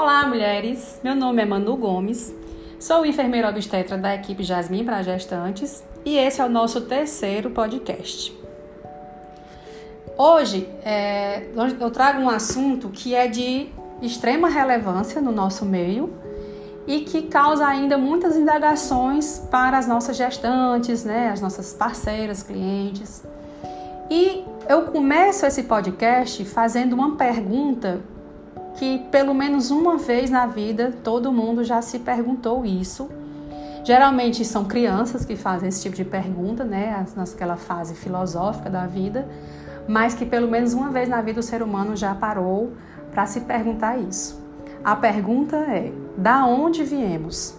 Olá, mulheres! Meu nome é Manu Gomes, sou enfermeira obstetra da equipe Jasmine para Gestantes e esse é o nosso terceiro podcast. Hoje é, eu trago um assunto que é de extrema relevância no nosso meio e que causa ainda muitas indagações para as nossas gestantes, né, as nossas parceiras, clientes. E eu começo esse podcast fazendo uma pergunta que pelo menos uma vez na vida todo mundo já se perguntou isso. Geralmente são crianças que fazem esse tipo de pergunta, né, naquela fase filosófica da vida, mas que pelo menos uma vez na vida o ser humano já parou para se perguntar isso. A pergunta é: da onde viemos?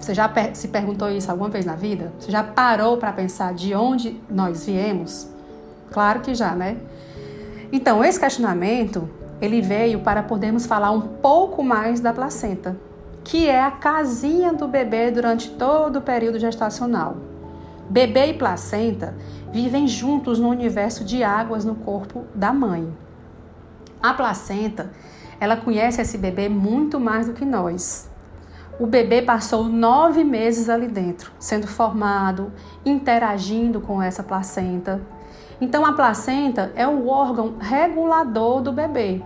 Você já se perguntou isso alguma vez na vida? Você já parou para pensar de onde nós viemos? Claro que já, né? Então, esse questionamento ele veio para podermos falar um pouco mais da placenta, que é a casinha do bebê durante todo o período gestacional. Bebê e placenta vivem juntos no universo de águas no corpo da mãe. A placenta, ela conhece esse bebê muito mais do que nós. O bebê passou nove meses ali dentro, sendo formado, interagindo com essa placenta. Então, a placenta é o órgão regulador do bebê.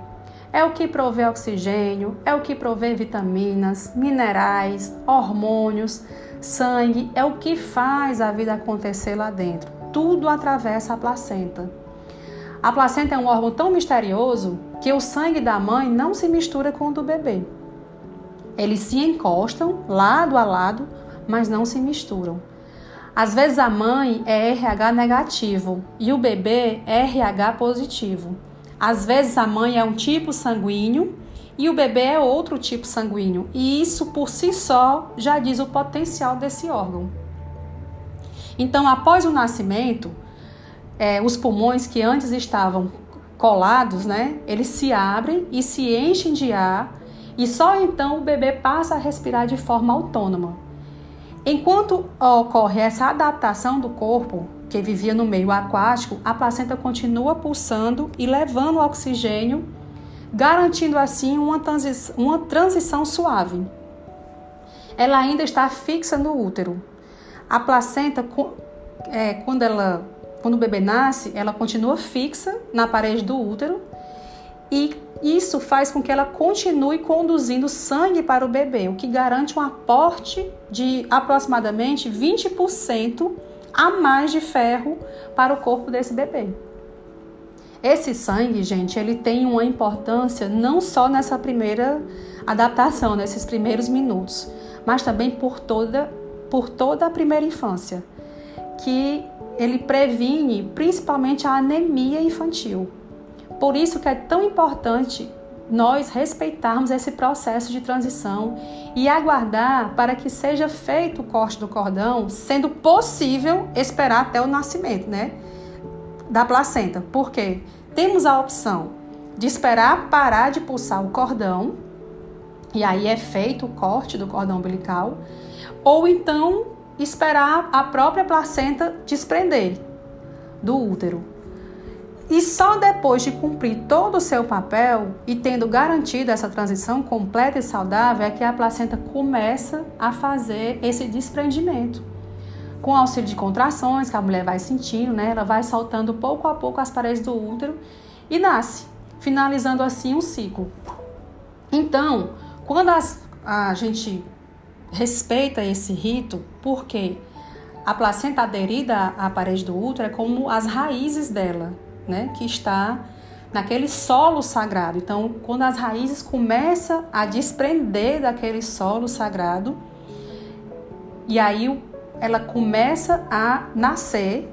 É o que provê oxigênio, é o que provê vitaminas, minerais, hormônios, sangue, é o que faz a vida acontecer lá dentro. Tudo atravessa a placenta. A placenta é um órgão tão misterioso que o sangue da mãe não se mistura com o do bebê. Eles se encostam lado a lado, mas não se misturam. Às vezes a mãe é RH negativo e o bebê é RH positivo. Às vezes a mãe é um tipo sanguíneo e o bebê é outro tipo sanguíneo, e isso por si só já diz o potencial desse órgão. Então, após o nascimento, é, os pulmões que antes estavam colados, né, eles se abrem e se enchem de ar, e só então o bebê passa a respirar de forma autônoma. Enquanto ocorre essa adaptação do corpo, que vivia no meio aquático, a placenta continua pulsando e levando oxigênio, garantindo assim uma, transi uma transição suave. Ela ainda está fixa no útero. A placenta, é, quando, ela, quando o bebê nasce, ela continua fixa na parede do útero e isso faz com que ela continue conduzindo sangue para o bebê, o que garante um aporte de aproximadamente 20% a mais de ferro para o corpo desse bebê. Esse sangue, gente, ele tem uma importância não só nessa primeira adaptação, nesses primeiros minutos, mas também por toda, por toda a primeira infância, que ele previne principalmente a anemia infantil. Por isso que é tão importante nós respeitarmos esse processo de transição e aguardar para que seja feito o corte do cordão, sendo possível esperar até o nascimento, né? Da placenta. Por quê? Temos a opção de esperar parar de pulsar o cordão, e aí é feito o corte do cordão umbilical, ou então esperar a própria placenta desprender do útero. E só depois de cumprir todo o seu papel e tendo garantido essa transição completa e saudável é que a placenta começa a fazer esse desprendimento. Com auxílio de contrações que a mulher vai sentindo, né, ela vai soltando pouco a pouco as paredes do útero e nasce, finalizando assim um ciclo. Então, quando as, a gente respeita esse rito, porque a placenta aderida à parede do útero é como as raízes dela, né, que está naquele solo sagrado. Então, quando as raízes começam a desprender daquele solo sagrado, e aí ela começa a nascer,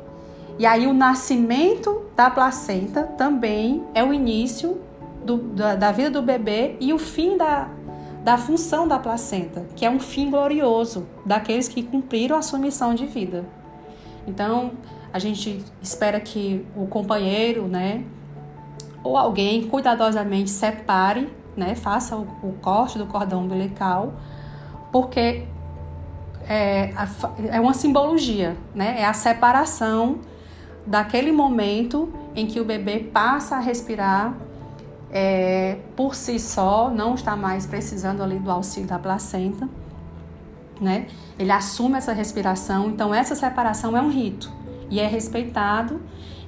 e aí o nascimento da placenta também é o início do, da, da vida do bebê e o fim da, da função da placenta, que é um fim glorioso daqueles que cumpriram a sua missão de vida. Então, a gente espera que o companheiro, né, ou alguém cuidadosamente separe, né, faça o, o corte do cordão umbilical, porque é, é uma simbologia, né, é a separação daquele momento em que o bebê passa a respirar é, por si só não está mais precisando ali do auxílio da placenta, né? Ele assume essa respiração, então essa separação é um rito e é respeitado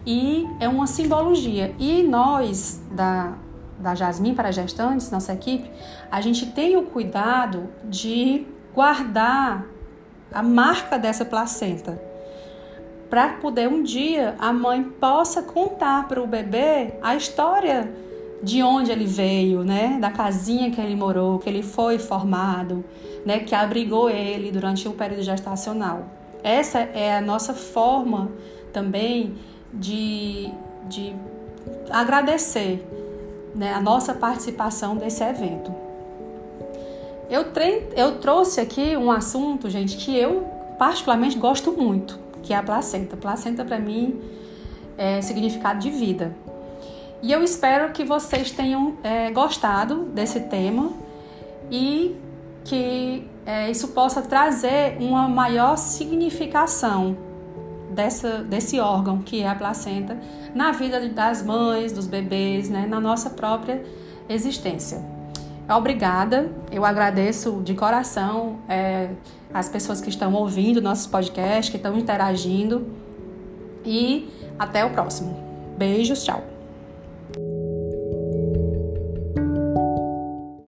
e é uma simbologia. E nós da da Jasmine para gestantes, nossa equipe, a gente tem o cuidado de guardar a marca dessa placenta para poder um dia a mãe possa contar para o bebê a história de onde ele veio, né? Da casinha que ele morou, que ele foi formado, né? Que abrigou ele durante o período gestacional. Essa é a nossa forma também de, de agradecer né, a nossa participação desse evento. Eu, eu trouxe aqui um assunto, gente, que eu particularmente gosto muito, que é a placenta. Placenta para mim é significado de vida. E eu espero que vocês tenham é, gostado desse tema e que é, isso possa trazer uma maior significação dessa, desse órgão que é a placenta na vida das mães, dos bebês, né, na nossa própria existência. Obrigada, eu agradeço de coração é, as pessoas que estão ouvindo nossos podcasts, que estão interagindo e até o próximo. Beijos, tchau.